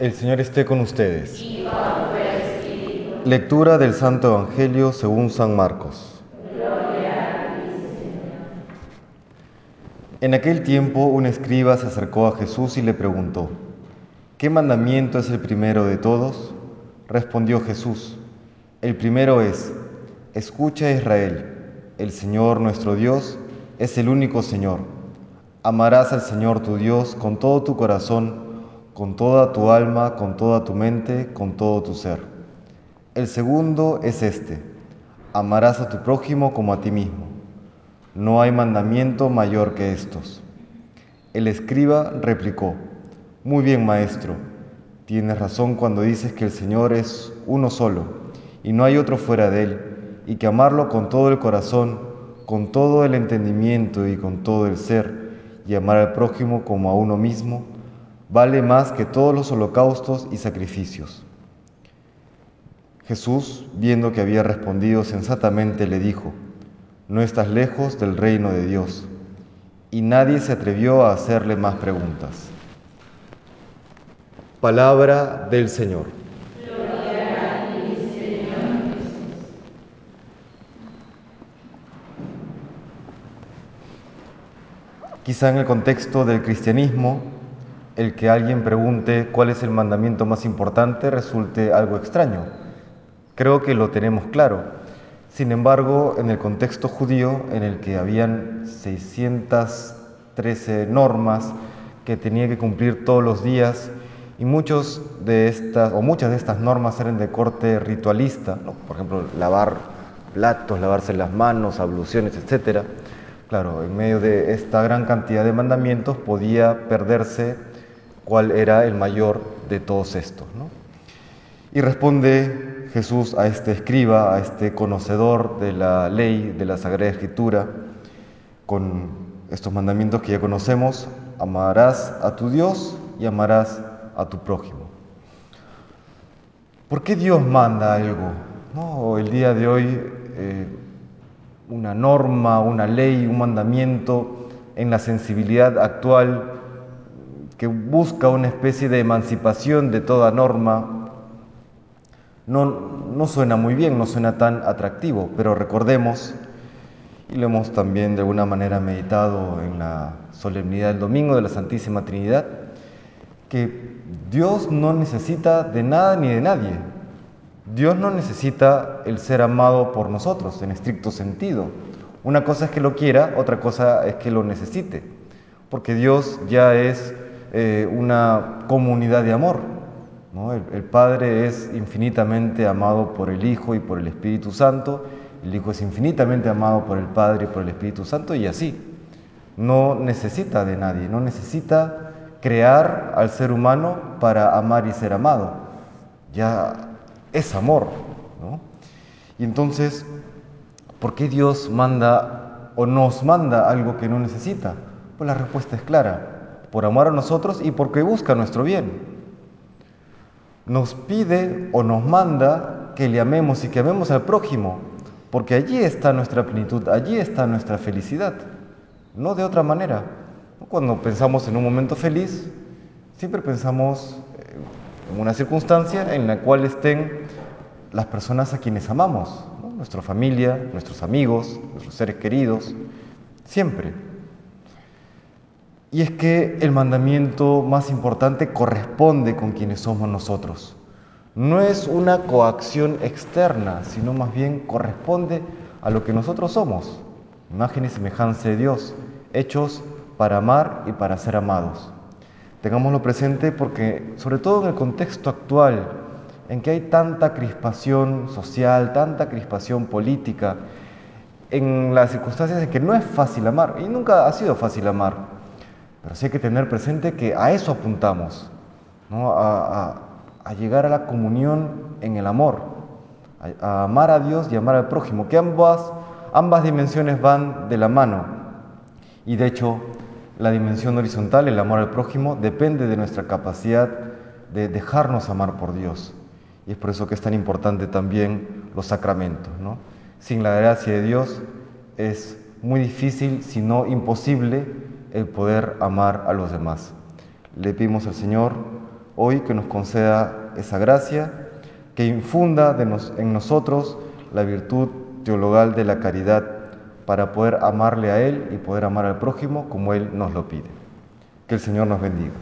El Señor esté con ustedes. Lectura del Santo Evangelio según San Marcos. En aquel tiempo un escriba se acercó a Jesús y le preguntó, ¿qué mandamiento es el primero de todos? Respondió Jesús, el primero es, escucha Israel, el Señor nuestro Dios es el único Señor. Amarás al Señor tu Dios con todo tu corazón, con toda tu alma, con toda tu mente, con todo tu ser. El segundo es este, amarás a tu prójimo como a ti mismo. No hay mandamiento mayor que estos. El escriba replicó, Muy bien, maestro, tienes razón cuando dices que el Señor es uno solo y no hay otro fuera de él, y que amarlo con todo el corazón, con todo el entendimiento y con todo el ser, y amar al prójimo como a uno mismo, vale más que todos los holocaustos y sacrificios. Jesús, viendo que había respondido sensatamente, le dijo, no estás lejos del reino de Dios. Y nadie se atrevió a hacerle más preguntas. Palabra del Señor. Quizá en el contexto del cristianismo, el que alguien pregunte cuál es el mandamiento más importante resulte algo extraño. Creo que lo tenemos claro. Sin embargo, en el contexto judío, en el que habían 613 normas que tenía que cumplir todos los días, y muchas de estas normas eran de corte ritualista, por ejemplo, lavar platos, lavarse las manos, abluciones, etc. Claro, en medio de esta gran cantidad de mandamientos podía perderse cuál era el mayor de todos estos. Y responde Jesús a este escriba, a este conocedor de la ley, de la Sagrada Escritura, con estos mandamientos que ya conocemos, amarás a tu Dios y amarás a tu prójimo. ¿Por qué Dios manda algo? ¿No? El día de hoy, eh, una norma, una ley, un mandamiento en la sensibilidad actual que busca una especie de emancipación de toda norma, no, no suena muy bien, no suena tan atractivo, pero recordemos, y lo hemos también de alguna manera meditado en la solemnidad del domingo de la Santísima Trinidad, que Dios no necesita de nada ni de nadie. Dios no necesita el ser amado por nosotros en estricto sentido. Una cosa es que lo quiera, otra cosa es que lo necesite, porque Dios ya es eh, una comunidad de amor. El, Padre es infinitamente amado por el Hijo y por el Espíritu Santo, el Hijo es infinitamente amado por el Padre y por el Espíritu Santo y así. No necesita de nadie, no necesita crear al ser humano para amar y ser amado. Ya es amor. Y entonces, ¿por qué Dios manda o nos manda algo que no necesita? Pues la respuesta es clara, por amar a nosotros y porque busca nuestro bien nos pide o nos manda que le amemos y que amemos al prójimo, porque allí está nuestra plenitud, allí está nuestra felicidad, no de otra manera. Cuando pensamos en un momento feliz, siempre pensamos en una circunstancia en la cual estén las personas a quienes amamos, nuestra familia, nuestros amigos, nuestros seres queridos, siempre. Y es que el mandamiento más importante corresponde con quienes somos nosotros. No es una coacción externa, sino más bien corresponde a lo que nosotros somos, imagen y semejanza de Dios, hechos para amar y para ser amados. Tengámoslo presente porque, sobre todo en el contexto actual, en que hay tanta crispación social, tanta crispación política, en las circunstancias en que no es fácil amar, y nunca ha sido fácil amar, pero sí hay que tener presente que a eso apuntamos, a, llegar a la comunión en el amor, a, amar a Dios y amar al prójimo, que ambas, ambas dimensiones van de la mano. Y de hecho, la dimensión horizontal, el amor al prójimo, depende de nuestra capacidad de dejarnos amar por Dios. Y es por eso que es tan importante también los sacramentos. Sin la gracia de Dios es muy difícil, si no imposible, el poder amar a los demás. Le pedimos al Señor hoy que nos conceda esa gracia, que infunda en nosotros la virtud teologal de la caridad para poder amarle a Él y poder amar al prójimo como Él nos lo pide. Que el Señor nos bendiga.